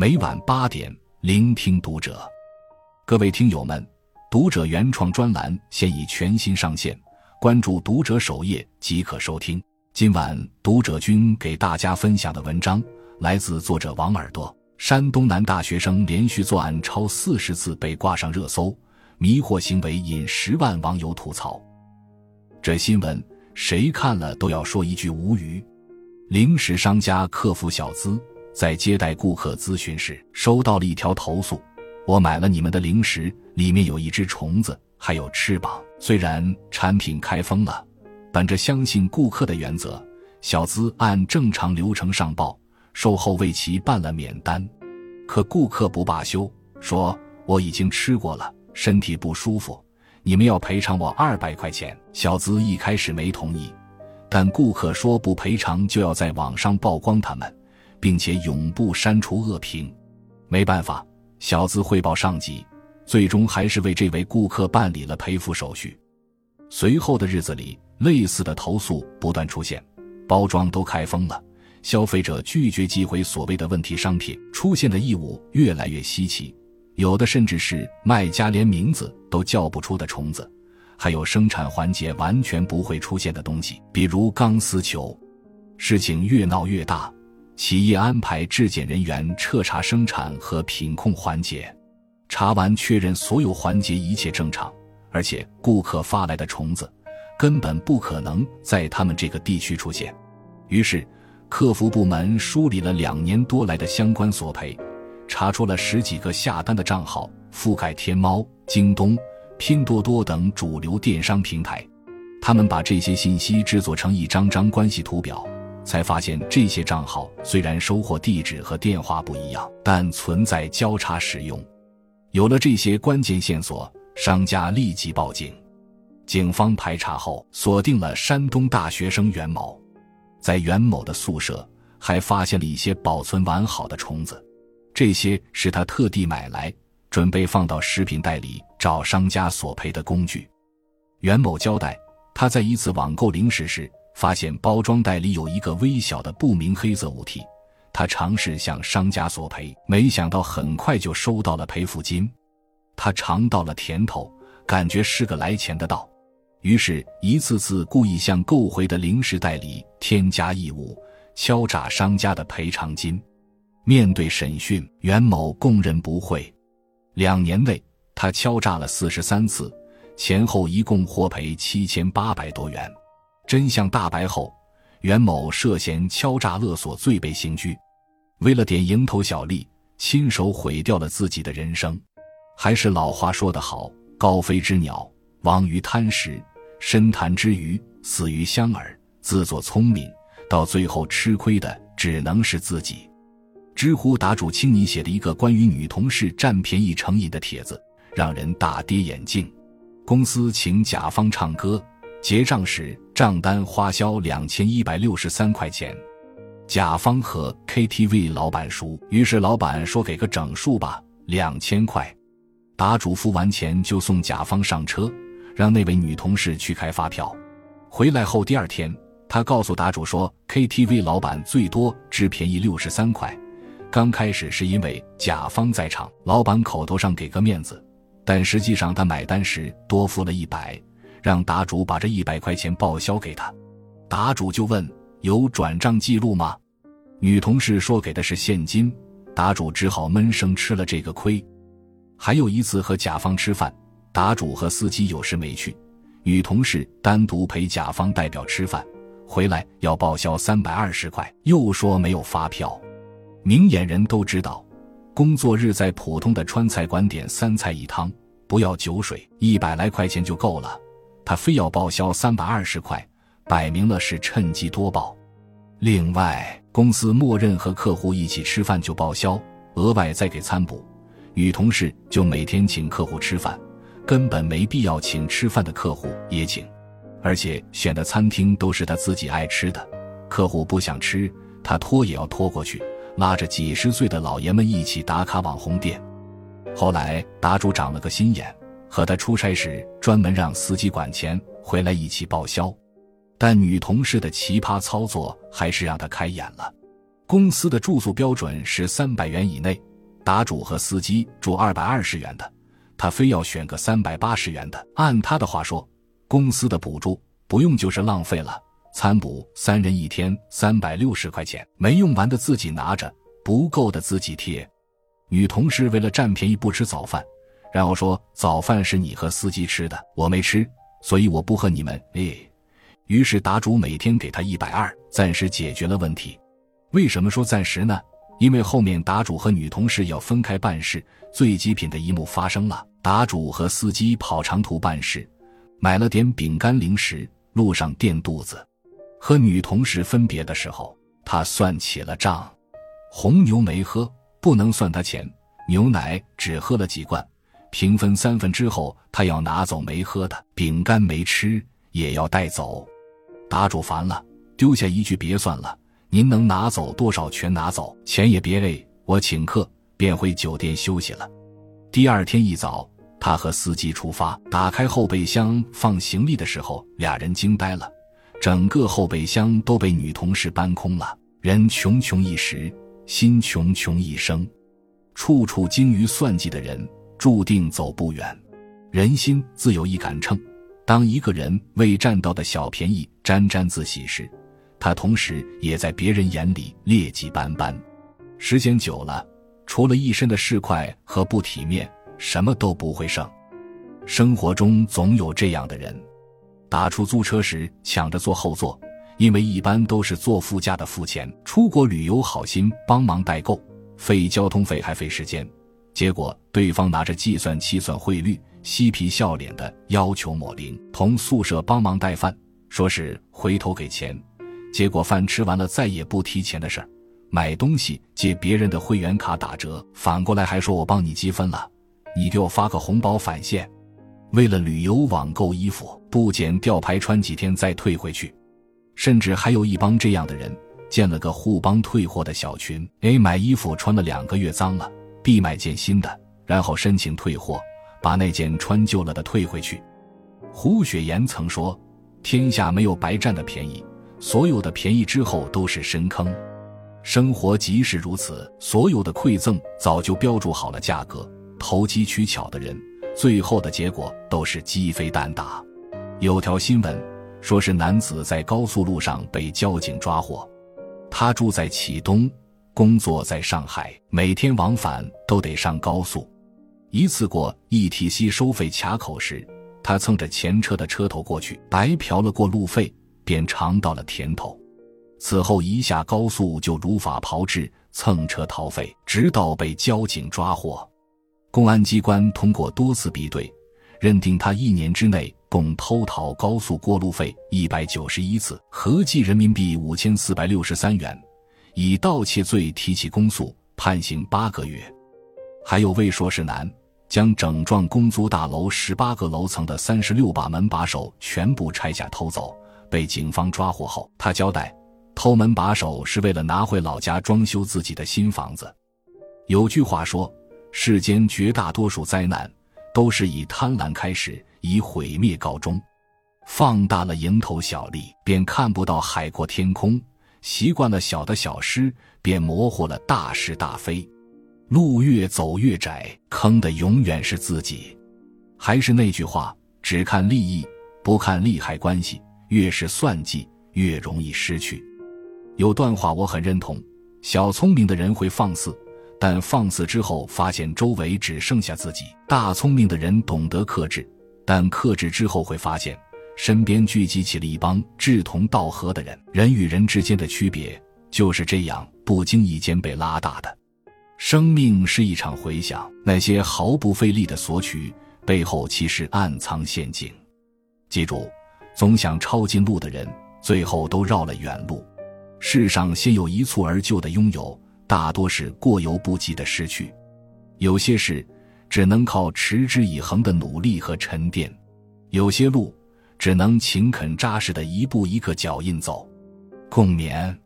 每晚八点，聆听读者。各位听友们，读者原创专栏现已全新上线，关注读者首页即可收听。今晚读者君给大家分享的文章来自作者王耳朵。山东男大学生连续作案超四十次被挂上热搜，迷惑行为引十万网友吐槽。这新闻谁看了都要说一句无语。零食商家客服小资。在接待顾客咨询时，收到了一条投诉：我买了你们的零食，里面有一只虫子，还有翅膀。虽然产品开封了，本着相信顾客的原则，小资按正常流程上报，售后为其办了免单。可顾客不罢休，说我已经吃过了，身体不舒服，你们要赔偿我二百块钱。小资一开始没同意，但顾客说不赔偿就要在网上曝光他们。并且永不删除恶评，没办法，小资汇报上级，最终还是为这位顾客办理了赔付手续。随后的日子里，类似的投诉不断出现，包装都开封了，消费者拒绝寄回所谓的问题商品，出现的异物越来越稀奇，有的甚至是卖家连名字都叫不出的虫子，还有生产环节完全不会出现的东西，比如钢丝球。事情越闹越大。企业安排质检人员彻查生产和品控环节，查完确认所有环节一切正常，而且顾客发来的虫子根本不可能在他们这个地区出现。于是，客服部门梳理了两年多来的相关索赔，查出了十几个下单的账号覆盖天猫、京东、拼多多等主流电商平台，他们把这些信息制作成一张张关系图表。才发现，这些账号虽然收货地址和电话不一样，但存在交叉使用。有了这些关键线索，商家立即报警。警方排查后，锁定了山东大学生袁某。在袁某的宿舍，还发现了一些保存完好的虫子，这些是他特地买来，准备放到食品袋里找商家索赔的工具。袁某交代，他在一次网购零食时。发现包装袋里有一个微小的不明黑色物体，他尝试向商家索赔，没想到很快就收到了赔付金。他尝到了甜头，感觉是个来钱的道，于是，一次次故意向购回的零食袋里添加异物，敲诈商家的赔偿金。面对审讯，袁某供认不讳。两年内，他敲诈了四十三次，前后一共获赔七千八百多元。真相大白后，袁某涉嫌敲诈勒索罪被刑拘。为了点蝇头小利，亲手毁掉了自己的人生。还是老话说得好：“高飞之鸟亡于贪食，深潭之鱼死于香饵。”自作聪明，到最后吃亏的只能是自己。知乎答主青泥写的一个关于女同事占便宜成瘾的帖子，让人大跌眼镜。公司请甲方唱歌。结账时，账单花销两千一百六十三块钱。甲方和 KTV 老板熟，于是老板说：“给个整数吧，两千块。”答主付完钱就送甲方上车，让那位女同事去开发票。回来后第二天，他告诉答主说：“KTV 老板最多只便宜六十三块。刚开始是因为甲方在场，老板口头上给个面子，但实际上他买单时多付了一百。”让答主把这一百块钱报销给他，答主就问有转账记录吗？女同事说给的是现金，答主只好闷声吃了这个亏。还有一次和甲方吃饭，答主和司机有事没去，女同事单独陪甲方代表吃饭，回来要报销三百二十块，又说没有发票。明眼人都知道，工作日在普通的川菜馆点三菜一汤，不要酒水，一百来块钱就够了。他非要报销三百二十块，摆明了是趁机多报。另外，公司默认和客户一起吃饭就报销，额外再给餐补。女同事就每天请客户吃饭，根本没必要请吃饭的客户也请，而且选的餐厅都是他自己爱吃的。客户不想吃，他拖也要拖过去，拉着几十岁的老爷们一起打卡网红店。后来，答主长了个心眼。和他出差时，专门让司机管钱，回来一起报销。但女同事的奇葩操作还是让他开眼了。公司的住宿标准是三百元以内，答主和司机住二百二十元的，他非要选个三百八十元的。按他的话说，公司的补助不用就是浪费了。餐补三人一天三百六十块钱，没用完的自己拿着，不够的自己贴。女同事为了占便宜不吃早饭，然后说早饭是你和司机吃的，我没吃，所以我不和你们。哎，于是答主每天给他一百二，暂时解决了问题。为什么说暂时呢？因为后面答主和女同事要分开办事，最极品的一幕发生了。答主和司机跑长途办事，买了点饼干零食，路上垫肚子。和女同事分别的时候，他算起了账，红牛没喝，不能算他钱；牛奶只喝了几罐，平分三分之后，他要拿走没喝的，饼干没吃也要带走。答主烦了，丢下一句：“别算了。”您能拿走多少全拿走，钱也别累，我请客，便回酒店休息了。第二天一早，他和司机出发，打开后备箱放行李的时候，俩人惊呆了，整个后备箱都被女同事搬空了。人穷穷一时，心穷穷一生，处处精于算计的人，注定走不远。人心自有一杆秤，当一个人为占到的小便宜沾沾自喜时。他同时也在别人眼里劣迹斑斑，时间久了，除了一身的市侩和不体面，什么都不会剩。生活中总有这样的人，打出租车时抢着坐后座，因为一般都是坐副驾的付钱。出国旅游好心帮忙代购，费交通费还费时间，结果对方拿着计算器算汇率，嬉皮笑脸的要求抹零。同宿舍帮忙带饭，说是回头给钱。结果饭吃完了，再也不提钱的事儿。买东西借别人的会员卡打折，反过来还说我帮你积分了，你给我发个红包返现。为了旅游网购衣服，不捡吊牌穿几天再退回去。甚至还有一帮这样的人，建了个互帮退货的小群。A 买衣服穿了两个月脏了必买件新的，然后申请退货，把那件穿旧了的退回去。胡雪岩曾说：“天下没有白占的便宜。”所有的便宜之后都是深坑，生活即是如此。所有的馈赠早就标注好了价格，投机取巧的人，最后的结果都是鸡飞蛋打。有条新闻说是男子在高速路上被交警抓获，他住在启东，工作在上海，每天往返都得上高速。一次过 ETC 收费卡口时，他蹭着前车的车头过去，白嫖了过路费。便尝到了甜头，此后一下高速就如法炮制蹭车逃费，直到被交警抓获。公安机关通过多次比对，认定他一年之内共偷逃高速过路费一百九十一次，合计人民币五千四百六十三元，以盗窃罪提起公诉，判刑八个月。还有位硕士男将整幢公租大楼十八个楼层的三十六把门把手全部拆下偷走。被警方抓获后，他交代，偷门把手是为了拿回老家装修自己的新房子。有句话说，世间绝大多数灾难都是以贪婪开始，以毁灭告终。放大了蝇头小利，便看不到海阔天空；习惯了小的小失，便模糊了大是大非。路越走越窄，坑的永远是自己。还是那句话，只看利益，不看利害关系。越是算计，越容易失去。有段话我很认同：小聪明的人会放肆，但放肆之后发现周围只剩下自己；大聪明的人懂得克制，但克制之后会发现身边聚集起了一帮志同道合的人。人与人之间的区别就是这样不经意间被拉大的。生命是一场回响，那些毫不费力的索取背后，其实暗藏陷阱。记住。总想抄近路的人，最后都绕了远路。世上先有一蹴而就的拥有，大多是过犹不及的失去。有些事只能靠持之以恒的努力和沉淀，有些路只能勤恳扎实的一步一个脚印走。共勉。